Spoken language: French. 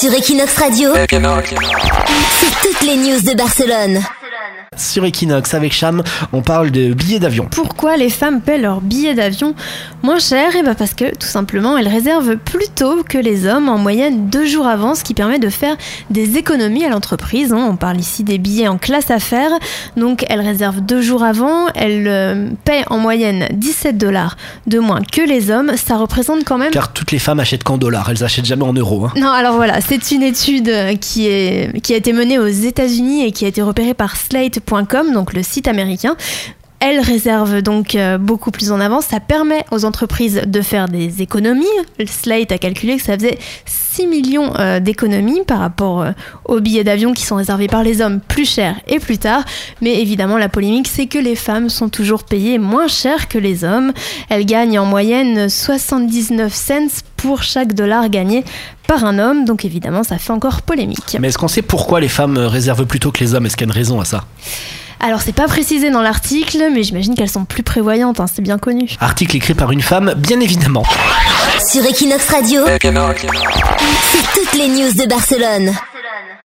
Sur Equinox Radio, c'est toutes les news de Barcelone. Sur Equinox avec Cham, on parle de billets d'avion. Pourquoi les femmes paient leurs billets d'avion moins cher Et bah parce que tout simplement elles réservent plus tôt que les hommes, en moyenne deux jours avant, ce qui permet de faire des économies à l'entreprise. hein. On parle ici des billets en classe affaires, donc elles réservent deux jours avant, elles euh, paient en moyenne 17 dollars de moins que les hommes. Ça représente quand même Car toutes les femmes achètent qu'en dollars, elles achètent jamais en euros. hein. non, alors voilà, c'est une étude euh, qui, est, qui a été menée aux États-Unis et qui a été repérée par Donc le site américain. Elle réserve donc euh, beaucoup plus en avance. Ça permet aux entreprises de faire des économies. Slate a calculé que ça faisait 6 millions euh, d'économies par rapport euh, aux billets d'avion qui sont réservés par les hommes plus cher et plus tard. Mais évidemment, la polémique, c'est que les femmes sont toujours payées moins cher que les hommes. Elles gagnent en moyenne 79 cents pour chaque dollar gagné par un homme. Donc évidemment, ça fait encore polémique. Mais est-ce qu'on sait pourquoi les femmes euh, réservent plus tôt que les hommes? Est-ce qu'il y a une raison à ça? Alors c'est pas précisé dans l'article, mais j'imagine qu'elles sont plus prévoyantes, hein, c'est bien connu. Article écrit par une femme, bien évidemment. Sur Equinox Radio, c'est toutes les news de Barcelone.